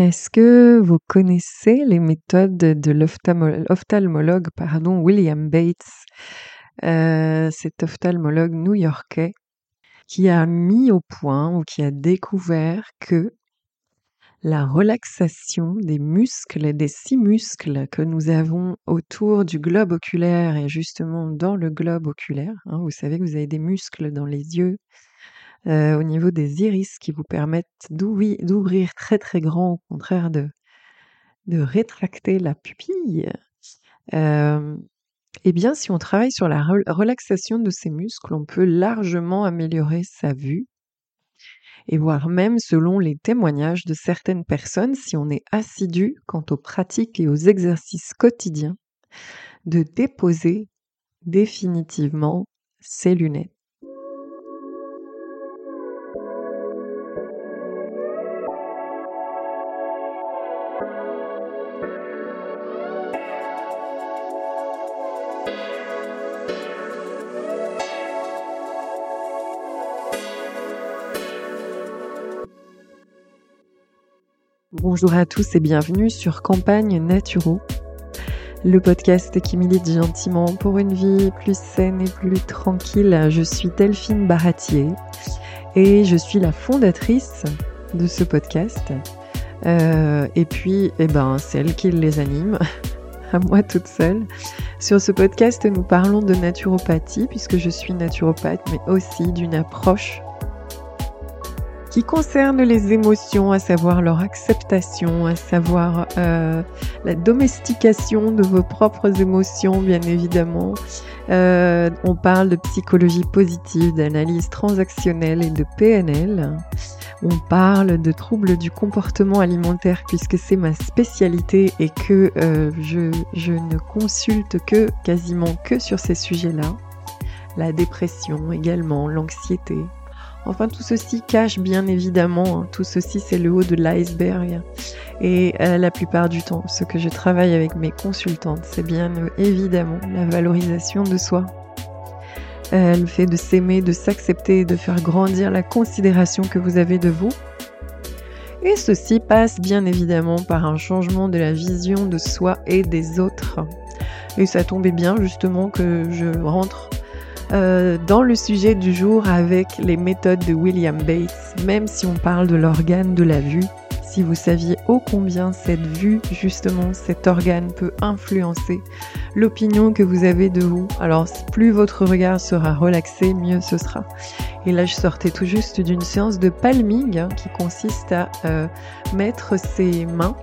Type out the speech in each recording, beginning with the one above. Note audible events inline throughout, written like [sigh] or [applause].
Est-ce que vous connaissez les méthodes de l'ophtalmologue William Bates, euh, cet ophtalmologue new-yorkais qui a mis au point ou qui a découvert que la relaxation des muscles, des six muscles que nous avons autour du globe oculaire et justement dans le globe oculaire, hein, vous savez que vous avez des muscles dans les yeux, euh, au niveau des iris qui vous permettent d'ouvrir très très grand, au contraire de, rétracter la pupille. Eh bien, si on travaille sur la relaxation de ces muscles, on peut largement améliorer sa vue et voire même, selon les témoignages de certaines personnes, si on est assidu quant aux pratiques et aux exercices quotidiens, de déposer définitivement ses lunettes. Bonjour à tous et bienvenue sur Campagne Naturo, le podcast qui milite gentiment pour une vie plus saine et plus tranquille. Je suis Delphine Baratier et je suis la fondatrice de ce podcast. Euh, et puis, eh ben, celle qui les anime, [laughs] à moi toute seule. Sur ce podcast, nous parlons de naturopathie, puisque je suis naturopathe, mais aussi d'une approche qui concerne les émotions, à savoir leur acceptation, à savoir euh, la domestication de vos propres émotions, bien évidemment. Euh, on parle de psychologie positive, d'analyse transactionnelle et de PNL. On parle de troubles du comportement alimentaire puisque c'est ma spécialité et que euh, je, ne consulte quasiment que sur ces sujets-là. La dépression également, l'anxiété, Enfin, tout ceci cache bien évidemment, hein, tout ceci c'est le haut de l'iceberg. Et euh, la plupart du temps, ce que je travaille avec mes consultantes, c'est bien euh, évidemment la valorisation de soi. Euh, le fait de s'aimer, de s'accepter, de faire grandir la considération que vous avez de vous. Et ceci passe bien évidemment par un changement de la vision de soi et des autres. Et ça tombait bien justement que je rentre euh, dans le sujet du jour avec les méthodes de William Bates, même si on parle de l'organe de la vue. Si vous saviez ô combien cette vue, justement, cet organe peut influencer l'opinion que vous avez de vous, alors plus votre regard sera relaxé, mieux ce sera. Et là, je sortais tout juste d'une séance de palming hein, qui consiste à euh, mettre ses mains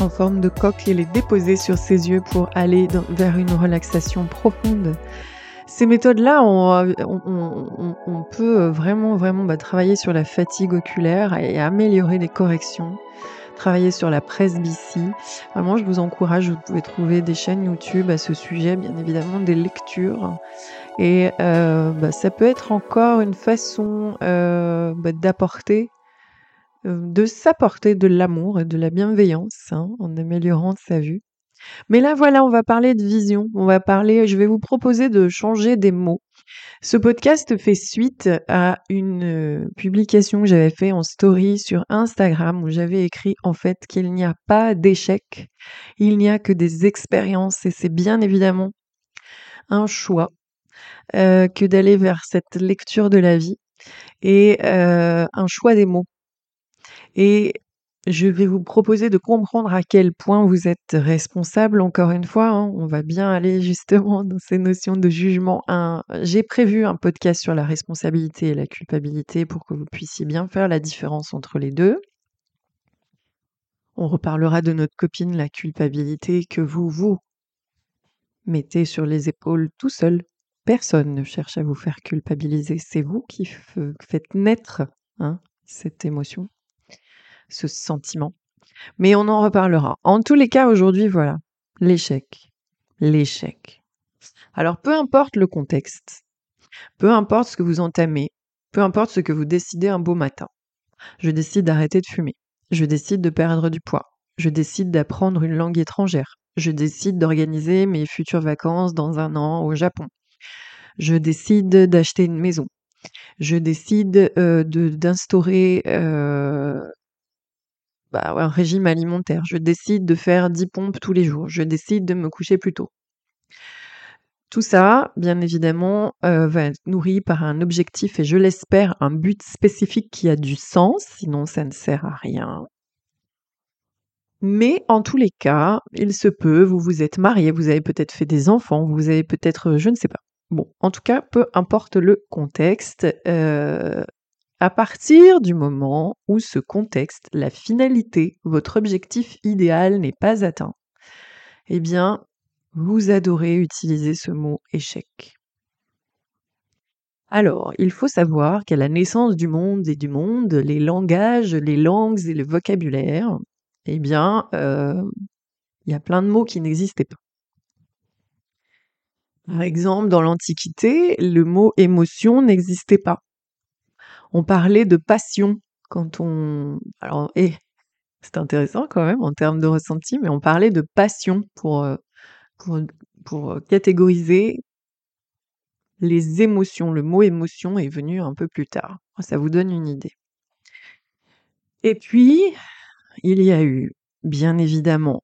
en forme de coque et les déposer sur ses yeux pour aller vers une relaxation profonde ces méthodes-là, on, peut vraiment, vraiment bah, travailler sur la fatigue oculaire et améliorer les corrections, travailler sur la presbytie. Vraiment, je vous encourage, vous pouvez trouver des chaînes YouTube à ce sujet, bien évidemment, des lectures. Et euh, bah, ça peut être encore une façon euh, bah, d'apporter, euh, de s'apporter de l'amour et de la bienveillance hein, en améliorant sa vue. Mais là, voilà, on va parler de vision. On va parler, je vais vous proposer de changer des mots. Ce podcast fait suite à une euh, publication que j'avais fait en story sur Instagram où j'avais écrit en fait qu'il n'y a pas d'échec, il n'y a que des expériences et c'est bien évidemment un choix euh, que d'aller vers cette lecture de la vie et euh, un choix des mots. Je vais vous proposer de comprendre à quel point vous êtes responsable, encore une fois. Hein. on va bien aller justement dans ces notions de jugement. J'ai prévu un podcast sur la responsabilité et la culpabilité pour que vous puissiez bien faire la différence entre les deux. On reparlera de notre copine, la culpabilité, que vous, vous mettez sur les épaules tout seul. Personne ne cherche à vous faire culpabiliser. C'est vous qui faites naître hein, cette émotion ce sentiment. Mais on en reparlera. En tous les cas, aujourd'hui, voilà, l'échec. L'échec. Alors, peu importe le contexte, peu importe ce que vous entamez, peu importe ce que vous décidez un beau matin. Je décide d'arrêter de fumer. Je décide de perdre du poids. Je décide d'apprendre une langue étrangère. Je décide d'organiser mes futures vacances dans un an au Japon. Je décide d'acheter une maison. Je décide euh, d'instaurer euh, bah, un régime alimentaire. Je décide de faire 10 pompes tous les jours. Je décide de me coucher plus tôt. Tout ça, bien évidemment, euh, va être nourri par un objectif et je l'espère un but spécifique qui a du sens, sinon ça ne sert à rien. Mais en tous les cas, il se peut, vous vous êtes marié, vous avez peut-être fait des enfants, vous avez peut-être, je ne sais pas. Bon, en tout cas, peu importe le contexte, euh, à partir du moment où ce contexte, la finalité, votre objectif idéal n'est pas atteint, eh bien, vous adorez utiliser ce mot échec. Alors, il faut savoir qu'à la naissance du monde et du monde, les langages, les langues et le vocabulaire, eh bien, euh, il y a plein de mots qui n'existaient pas. Par exemple, dans l'Antiquité, le mot émotion n'existait pas. On parlait de passion quand on... Alors, et c'est intéressant quand même en termes de ressenti, mais on parlait de passion pour, euh, pour, euh, catégoriser les émotions. Le mot émotion est venu un peu plus tard. Ça vous donne une idée. Et puis, il y a eu, bien évidemment,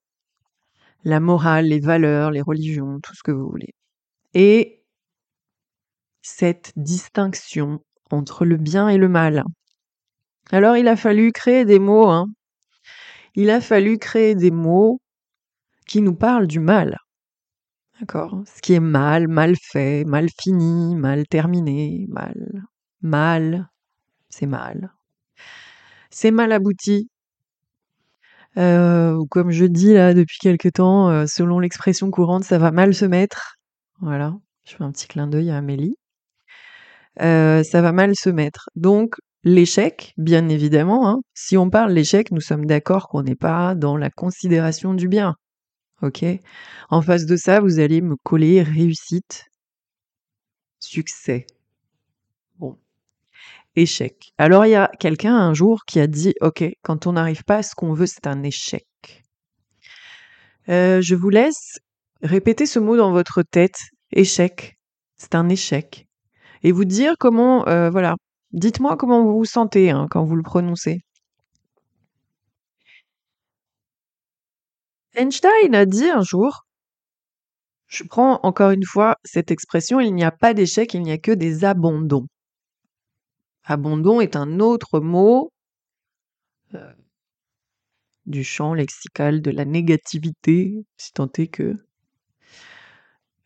la morale, les valeurs, les religions, tout ce que vous voulez. Et cette distinction entre le bien et le mal. Alors il a fallu créer des mots, hein. Il a fallu créer des mots qui nous parlent du mal. D'accord? Ce qui est mal, mal fait, mal fini, mal terminé, mal, mal, c'est mal. C'est mal abouti. Euh, comme je dis là depuis quelque temps, euh, selon l'expression courante, ça va mal se mettre. Voilà, je fais un petit clin d'œil à Amélie. Euh, ça va mal se mettre. Donc l'échec, bien évidemment, hein, si on parle l'échec, nous sommes d'accord qu'on n'est pas dans la considération du bien. OK? En face de ça, vous allez me coller réussite, succès. Bon. Échec. Alors il y a quelqu'un un jour qui a dit OK, quand on n'arrive pas à ce qu'on veut, c'est un échec. Euh, je vous laisse répéter ce mot dans votre tête. Échec. C'est un échec. Et vous dire comment, euh, voilà, dites-moi comment vous vous sentez hein, quand vous le prononcez. Einstein a dit un jour, je prends encore une fois cette expression, il n'y a pas d'échec, il n'y a que des abandons. Abandon est un autre mot euh, du champ lexical de la négativité, si tant est que.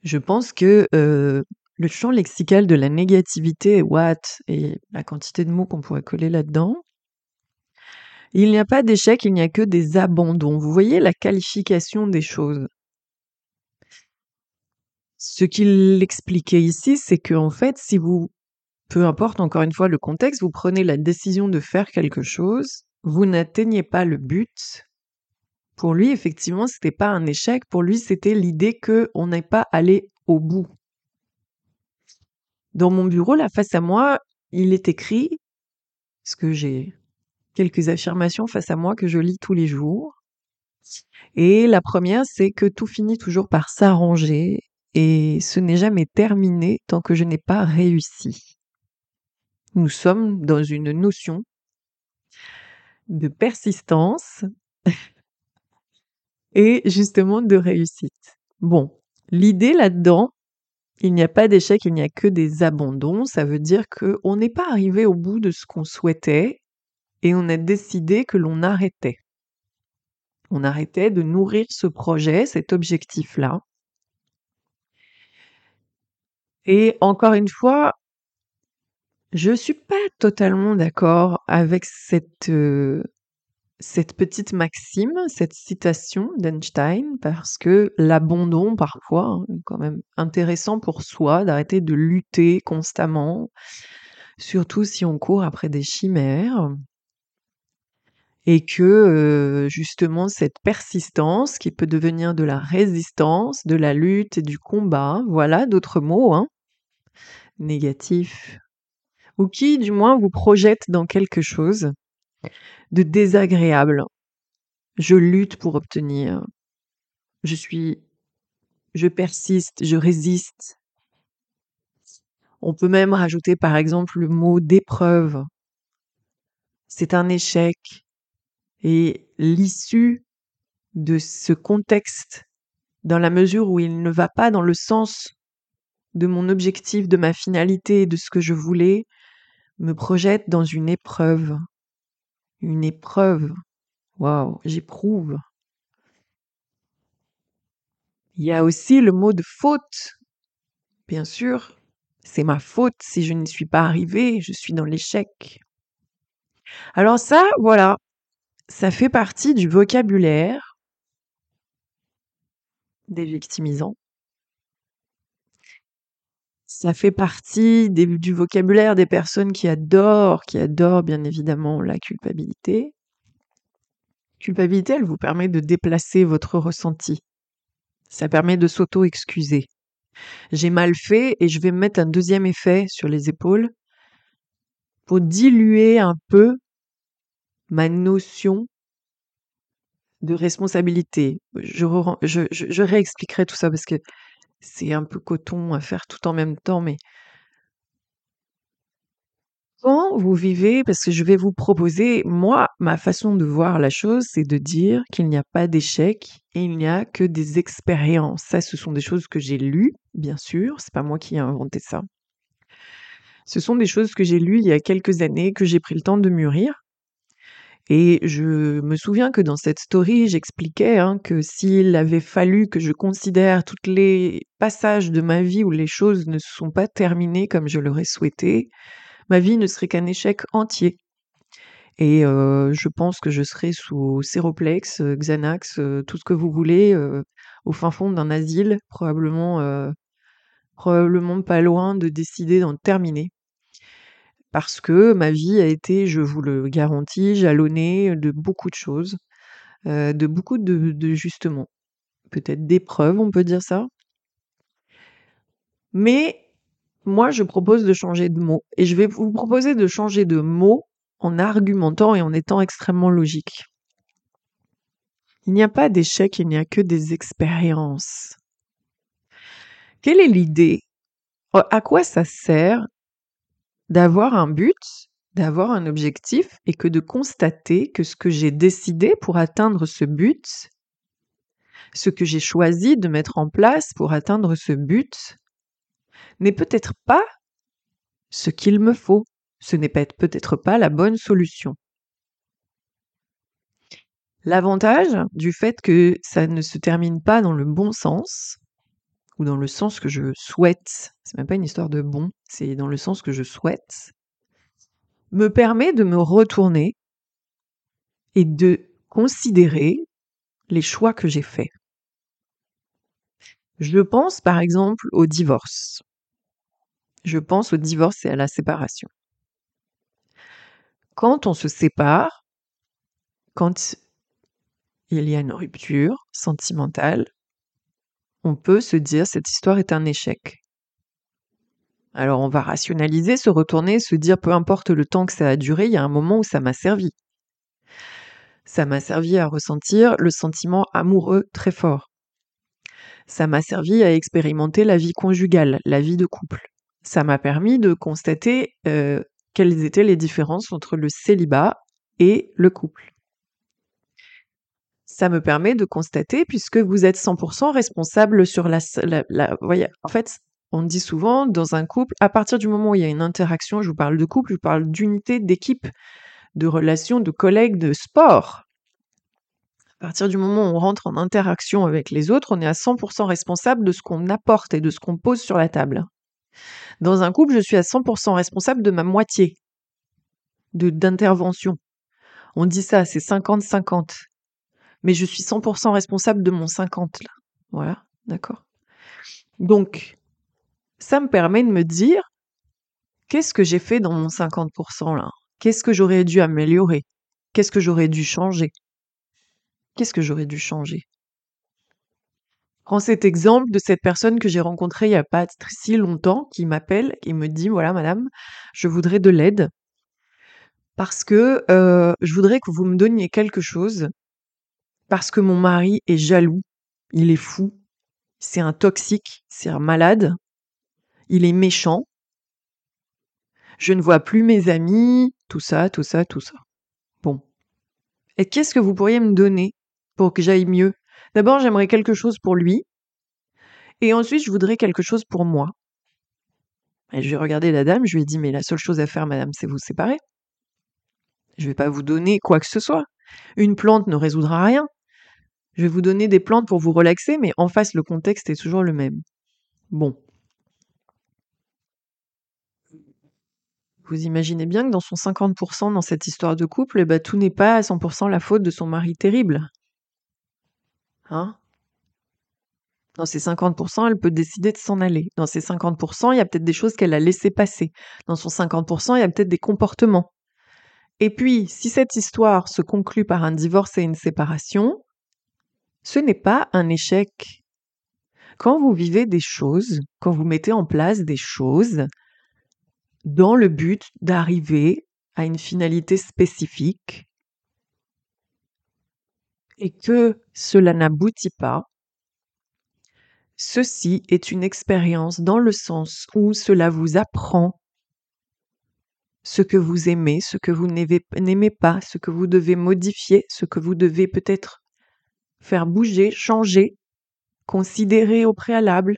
Je pense que euh, le champ lexical de la négativité, what, et la quantité de mots qu'on pourrait coller là-dedans, il n'y a pas d'échec, il n'y a que des abandons. Vous voyez la qualification des choses. Ce qu'il expliquait ici, c'est que en fait, si vous, peu importe encore une fois le contexte, vous prenez la décision de faire quelque chose, vous n'atteignez pas le but. Pour lui, effectivement, c'était pas un échec. Pour lui, c'était l'idée que on n'est pas allé au bout. Dans mon bureau, là, face à moi, il est écrit, ce que j'ai quelques affirmations face à moi que je lis tous les jours. Et la première, c'est que tout finit toujours par s'arranger et ce n'est jamais terminé tant que je n'ai pas réussi. Nous sommes dans une notion de persistance [laughs] et justement de réussite. Bon, l'idée là-dedans, il n'y a pas d'échec, il n'y a que des abandons. Ça veut dire qu'on n'est pas arrivé au bout de ce qu'on souhaitait et on a décidé que l'on arrêtait. On arrêtait de nourrir ce projet, cet objectif-là. Et encore une fois, je suis pas totalement d'accord avec cette, euh, cette petite maxime, cette citation d'Einstein, parce que l'abandon, parfois, hein, est quand même intéressant pour soi d'arrêter de lutter constamment, surtout si on court après des chimères. Et que justement cette persistance qui peut devenir de la résistance, de la lutte et du combat, voilà d'autres mots, hein, négatifs, ou qui du moins vous projette dans quelque chose de désagréable. Je lutte pour obtenir. Je suis, je persiste, je résiste. On peut même rajouter par exemple le mot d'épreuve. C'est un échec, et l'issue de ce contexte dans la mesure où il ne va pas dans le sens de mon objectif, de ma finalité, de ce que je voulais, me projette dans une épreuve. Une épreuve. Waouh, j'éprouve. Il y a aussi le mot de faute. Bien sûr, c'est ma faute si je n'y suis pas arrivée, je suis dans l'échec. Alors ça, voilà, ça fait partie du vocabulaire des victimisants. Ça fait partie du vocabulaire des personnes qui adorent, qui adorent bien évidemment la culpabilité. Culpabilité, elle vous permet de déplacer votre ressenti. Ça permet de s'auto-excuser. J'ai mal fait et je vais mettre un deuxième effet sur les épaules pour diluer un peu ma notion de responsabilité. Je, je, réexpliquerai tout ça parce que c'est un peu coton à faire tout en même temps, mais quand vous vivez, parce que je vais vous proposer, moi, ma façon de voir la chose, c'est de dire qu'il n'y a pas d'échec et il n'y a que des expériences. Ça, ce sont des choses que j'ai lues, bien sûr, c'est pas moi qui ai inventé ça. Ce sont des choses que j'ai lues il y a quelques années, que j'ai pris le temps de mûrir. Et je me souviens que dans cette story, j'expliquais hein, que s'il avait fallu que je considère tous les passages de ma vie où les choses ne se sont pas terminées comme je l'aurais souhaité, ma vie ne serait qu'un échec entier. Et euh, je pense que je serais sous Séroplex, euh, Xanax, euh, tout ce que vous voulez, au fin fond d'un asile, probablement, probablement pas loin de décider d'en terminer parce que ma vie a été, je vous le garantis, jalonnée de beaucoup de choses, de beaucoup de, de justement, peut-être d'épreuves, on peut dire ça. Mais moi, je propose de changer de mot. Et je vais vous proposer de changer de mot en argumentant et en étant extrêmement logique. Il n'y a pas d'échec, il n'y a que des expériences. Quelle est l'idée? À quoi ça sert d'avoir un but, d'avoir un objectif et que de constater que ce que j'ai décidé pour atteindre ce but, ce que j'ai choisi de mettre en place pour atteindre ce but, n'est peut-être pas ce qu'il me faut. Ce n'est peut-être pas la bonne solution. L'avantage du fait que ça ne se termine pas dans le bon sens, ou dans le sens que je souhaite, c'est même pas une histoire de bon, c'est dans le sens que je souhaite, me permet de me retourner et de considérer les choix que j'ai faits. Je pense par exemple au divorce. Je pense au divorce et à la séparation. Quand on se sépare, quand il y a une rupture sentimentale, on peut se dire cette histoire est un échec. Alors on va rationaliser, se retourner, se dire peu importe le temps que ça a duré, il y a un moment où ça m'a servi. Ça m'a servi à ressentir le sentiment amoureux très fort. Ça m'a servi à expérimenter la vie conjugale, la vie de couple. Ça m'a permis de constater euh, quelles étaient les différences entre le célibat et le couple ça me permet de constater, puisque vous êtes 100% responsable sur la, voyez, en fait, on dit souvent dans un couple, à partir du moment où il y a une interaction, je vous parle de couple, je vous parle d'unité, d'équipe, de relation, de collègues, de sport. À partir du moment où on rentre en interaction avec les autres, on est à 100% responsable de ce qu'on apporte et de ce qu'on pose sur la table. Dans un couple, je suis à 100% responsable de ma moitié d'intervention. On dit ça, c'est 50-50 mais je suis 100% responsable de mon 50 là. Voilà, d'accord. Donc, ça me permet de me dire, qu'est-ce que j'ai fait dans mon 50% là? Qu'est-ce que j'aurais dû améliorer? Qu'est-ce que j'aurais dû changer? Qu'est-ce que j'aurais dû changer? Prends cet exemple de cette personne que j'ai rencontrée il n'y a pas si longtemps, qui m'appelle et me dit, voilà madame, je voudrais de l'aide parce que euh, je voudrais que vous me donniez quelque chose parce que mon mari est jaloux, il est fou, c'est un toxique, c'est un malade, il est méchant, je ne vois plus mes amis, tout ça, tout ça, tout ça. Bon. Et qu'est-ce que vous pourriez me donner pour que j'aille mieux? D'abord, j'aimerais quelque chose pour lui. Et ensuite, je voudrais quelque chose pour moi. Et je vais regarder la dame, je lui ai dit, mais la seule chose à faire, madame, c'est vous séparer. Je ne vais pas vous donner quoi que ce soit. Une plante ne résoudra rien. Je vais vous donner des plantes pour vous relaxer, mais en face, le contexte est toujours le même. Bon. Vous imaginez bien que dans son 50% dans cette histoire de couple, eh ben, tout n'est pas à 100% la faute de son mari terrible. Hein? Dans ces 50%, elle peut décider de s'en aller. Dans ces 50%, il y a peut-être des choses qu'elle a laissées passer. Dans son 50%, il y a peut-être des comportements. Et puis, si cette histoire se conclut par un divorce et une séparation, ce n'est pas un échec. Quand vous vivez des choses, quand vous mettez en place des choses dans le but d'arriver à une finalité spécifique et que cela n'aboutit pas, Ceci est une expérience dans le sens où cela vous apprend ce que vous aimez, ce que vous n'aimez pas, ce que vous devez modifier, ce que vous devez peut-être faire bouger, changer, considérer au préalable.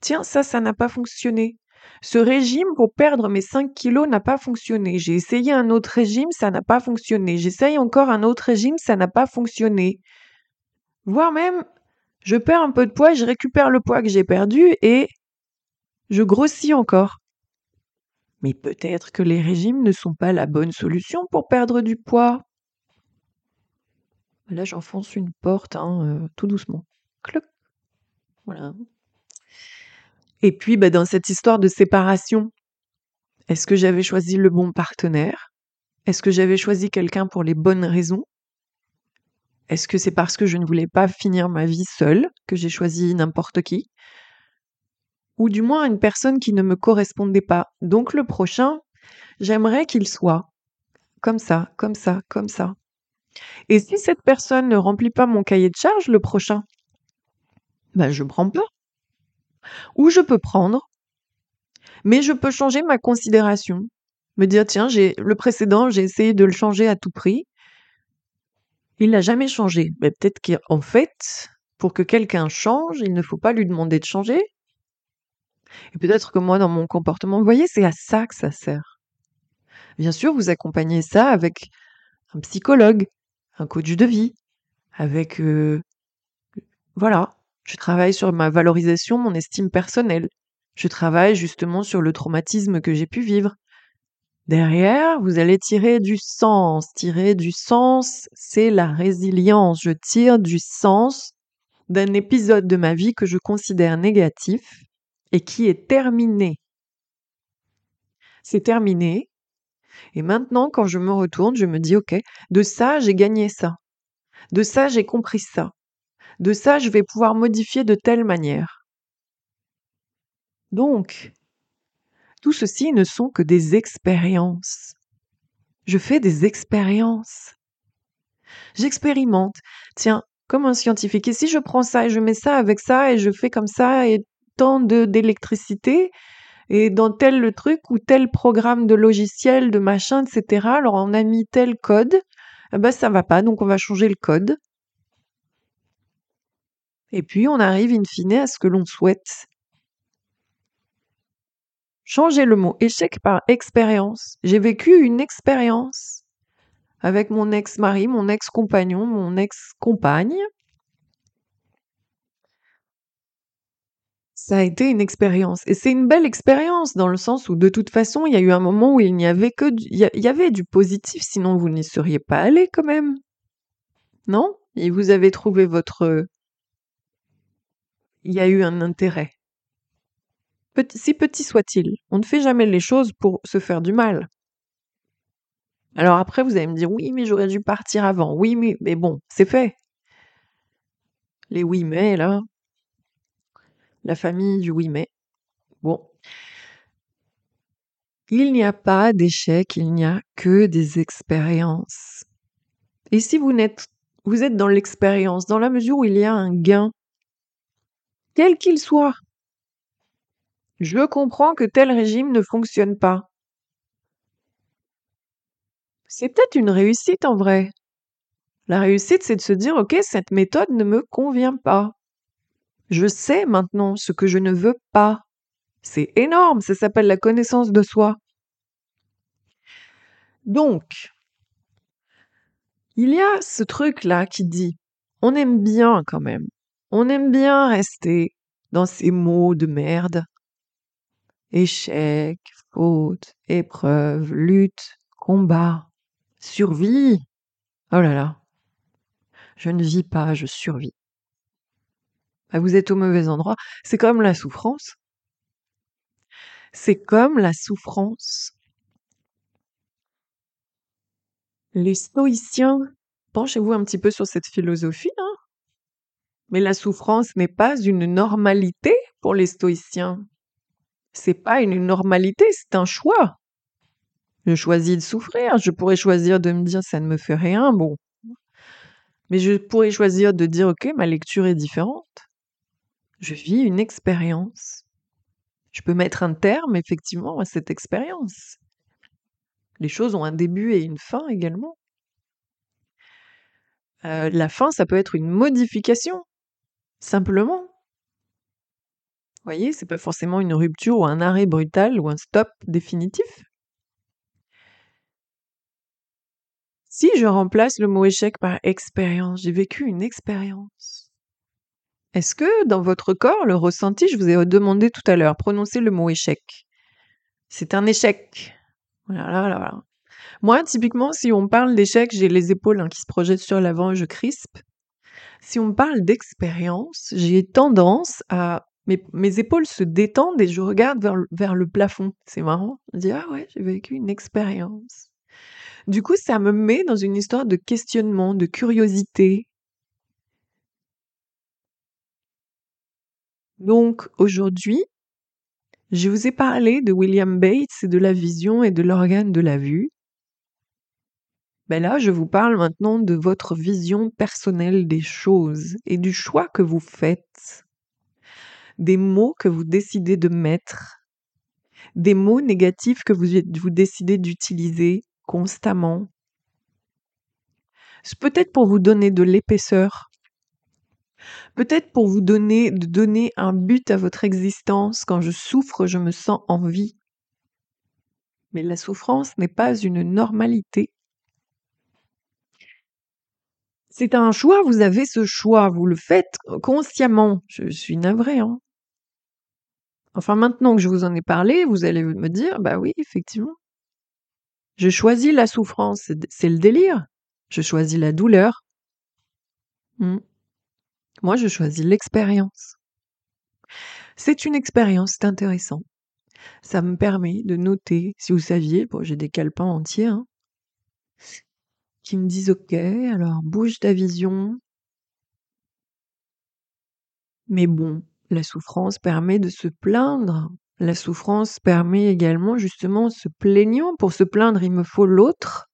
Tiens, ça, ça n'a pas fonctionné. Ce régime pour perdre mes 5 kilos n'a pas fonctionné. J'ai essayé un autre régime, ça n'a pas fonctionné. J'essaye encore un autre régime, ça n'a pas fonctionné. Voire même, je perds un peu de poids, je récupère le poids que j'ai perdu et je grossis encore. Mais peut-être que les régimes ne sont pas la bonne solution pour perdre du poids. Là, j'enfonce une porte, hein, euh, tout doucement. Cloc. Voilà. Et puis, bah, dans cette histoire de séparation, est-ce que j'avais choisi le bon partenaire? Est-ce que j'avais choisi quelqu'un pour les bonnes raisons? Est-ce que c'est parce que je ne voulais pas finir ma vie seule que j'ai choisi n'importe qui? Ou du moins une personne qui ne me correspondait pas. Donc le prochain, j'aimerais qu'il soit comme ça, comme ça, comme ça. Et si cette personne ne remplit pas mon cahier de charge, le prochain, ben je prends pas. Ou je peux prendre, mais je peux changer ma considération. Me dire, tiens, j'ai le précédent, j'ai essayé de le changer à tout prix. Il n'a jamais changé. Mais peut-être qu'en fait, pour que quelqu'un change, il ne faut pas lui demander de changer. Et peut-être que moi, dans mon comportement, vous voyez, c'est à ça que ça sert. Bien sûr, vous accompagnez ça avec un psychologue, un coach de vie, avec... Voilà, je travaille sur ma valorisation, mon estime personnelle. Je travaille justement sur le traumatisme que j'ai pu vivre. Derrière, vous allez tirer du sens. Tirer du sens, c'est la résilience. Je tire du sens d'un épisode de ma vie que je considère négatif et qui est terminé. C'est terminé. Et maintenant, quand je me retourne, je me dis, OK, de ça, j'ai gagné ça. De ça, j'ai compris ça. De ça, je vais pouvoir modifier de telle manière. Donc, tout ceci ne sont que des expériences. Je fais des expériences. J'expérimente. Tiens, comme un scientifique. Et si je prends ça et je mets ça avec ça et je fais comme ça et tant d'électricité et dans tel truc ou tel programme de logiciel, de machin, etc. Alors on a mis tel code, eh ben va pas, donc on va changer le code. Et puis on arrive in fine à ce que l'on souhaite. Changer le mot échec par expérience. J'ai vécu une expérience avec mon ex-mari, mon ex-compagnon, mon ex-compagne. Ça a été une expérience. Et c'est une belle expérience dans le sens où de toute façon, il y a eu un moment où il n'y avait que du, il y avait du positif, sinon vous n'y seriez pas allé quand même. Non? Et vous avez trouvé votre, il y a eu un intérêt si petit soit-il. On ne fait jamais les choses pour se faire du mal. Alors après, vous allez me dire, oui, mais j'aurais dû partir avant. Oui, mais, mais bon, c'est fait. Les oui, mais, là. La famille du oui, mais. Bon. Il n'y a pas d'échec, il n'y a que des expériences. Et si vous n'êtes, vous êtes dans l'expérience, dans la mesure où il y a un gain, quel qu'il soit, je comprends que tel régime ne fonctionne pas. C'est peut-être une réussite en vrai. La réussite, c'est de se dire, OK, cette méthode ne me convient pas. Je sais maintenant ce que je ne veux pas. C'est énorme, ça s'appelle la connaissance de soi. Donc, il y a ce truc-là qui dit, on aime bien quand même, on aime bien rester dans ces mots de merde. Échec, faute, épreuve, lutte, combat, survie. Oh là là. Je ne vis pas, je survis. Bah, vous êtes au mauvais endroit. C'est comme la souffrance. C'est comme la souffrance. Les stoïciens, penchez-vous un petit peu sur cette philosophie, hein. mais la souffrance n'est pas une normalité pour les stoïciens. C'est pas une normalité, c'est un choix. Je choisis de souffrir, je pourrais choisir de me dire ça ne me fait rien, bon. Mais je pourrais choisir de dire ok, ma lecture est différente. Je vis une expérience. Je peux mettre un terme effectivement à cette expérience. Les choses ont un début et une fin également. Euh, la fin, ça peut être une modification, simplement. Vous voyez, c'est pas forcément une rupture ou un arrêt brutal ou un stop définitif. Si je remplace le mot échec par expérience, j'ai vécu une expérience. Est-ce que dans votre corps, le ressenti, je vous ai demandé tout à l'heure, prononcez le mot échec. C'est un échec. Voilà, Moi, typiquement, si on parle d'échec, j'ai les épaules hein, qui se projettent sur l'avant et je crispe. Si on parle d'expérience, j'ai tendance à mes, mes, épaules se détendent et je regarde vers, vers le plafond. C'est marrant. Je dis ah ouais, j'ai vécu une expérience. Du coup, ça me met dans une histoire de questionnement, de curiosité. Donc aujourd'hui, je vous ai parlé de William Bates et de la vision et de l'organe de la vue. Ben là, je vous parle maintenant de votre vision personnelle des choses et du choix que vous faites, des mots que vous décidez de mettre, des mots négatifs que vous, vous décidez d'utiliser constamment. C'est peut-être pour vous donner de l'épaisseur, peut-être pour vous donner, donner un but à votre existence. Quand je souffre, je me sens en vie. Mais la souffrance n'est pas une normalité. C'est un choix, vous avez ce choix, vous le faites consciemment. Je suis navrée, hein. Enfin, maintenant que je vous en ai parlé, vous allez me dire, bah oui, effectivement. Je choisis la souffrance, c'est le délire. Je choisis la douleur. Mmh. Moi, je choisis l'expérience. C'est une expérience, c'est intéressant. Ça me permet de noter, si vous saviez, j'ai des calepins entiers, hein, qui me disent OK, alors bouge ta vision. Mais bon, la souffrance permet de se plaindre. La souffrance permet également justement se plaignant. Pour se plaindre, il me faut l'autre.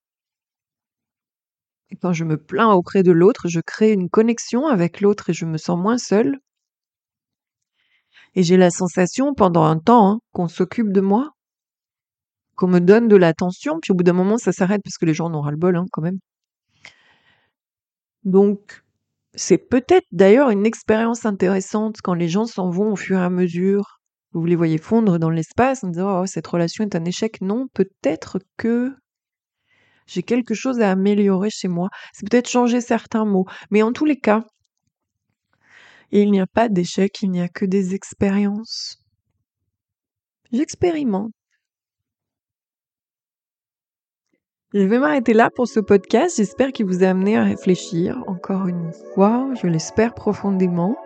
Quand je me plains auprès de l'autre, je crée une connexion avec l'autre et je me sens moins seule. Et j'ai la sensation pendant un temps hein, qu'on s'occupe de moi, qu'on me donne de l'attention, puis au bout d'un moment ça s'arrête parce que les gens en ont ras le bol hein, quand même. Donc c'est peut-être d'ailleurs une expérience intéressante quand les gens s'en vont au fur et à mesure. Vous les voyez fondre dans l'espace en disant oh, cette relation est un échec. Non, peut-être que j'ai quelque chose à améliorer chez moi. C'est peut-être changer certains mots. Mais en tous les cas, il n'y a pas d'échec, il n'y a que des expériences. J'expérimente. Je vais m'arrêter là pour ce podcast. J'espère qu'il vous a amené à réfléchir encore une fois. Je l'espère profondément.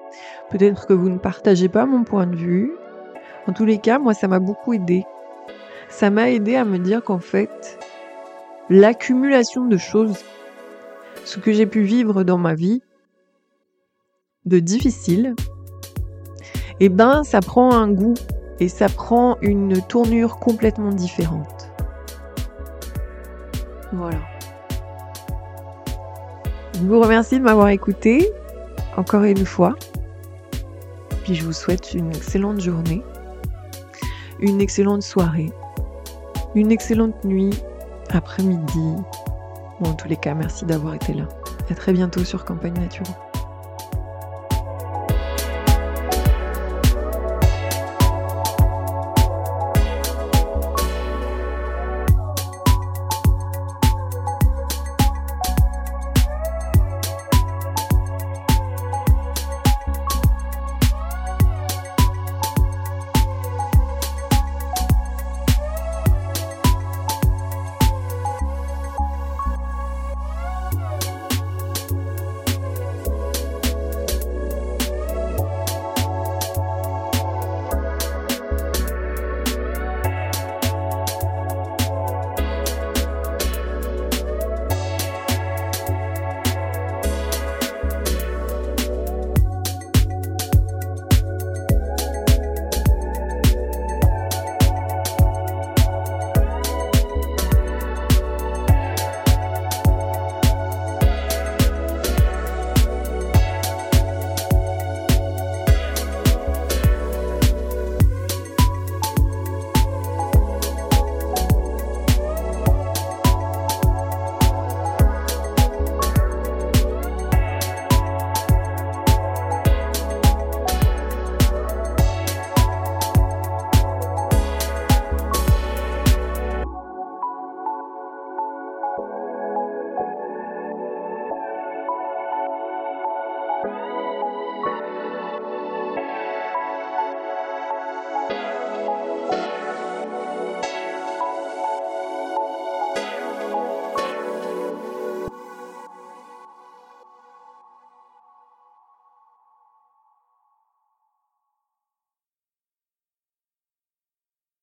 Peut-être que vous ne partagez pas mon point de vue. En tous les cas, moi, ça m'a beaucoup aidé. Ça m'a aidé à me dire qu'en fait, l'accumulation de choses, ce que j'ai pu vivre dans ma vie, de difficile, eh ben, ça prend un goût et ça prend une tournure complètement différente. Voilà. Je vous remercie de m'avoir écouté encore une fois. Puis je vous souhaite une excellente journée, une excellente soirée, une excellente nuit après-midi. Bon, en tous les cas, merci d'avoir été là. À très bientôt sur Campagne Naturo.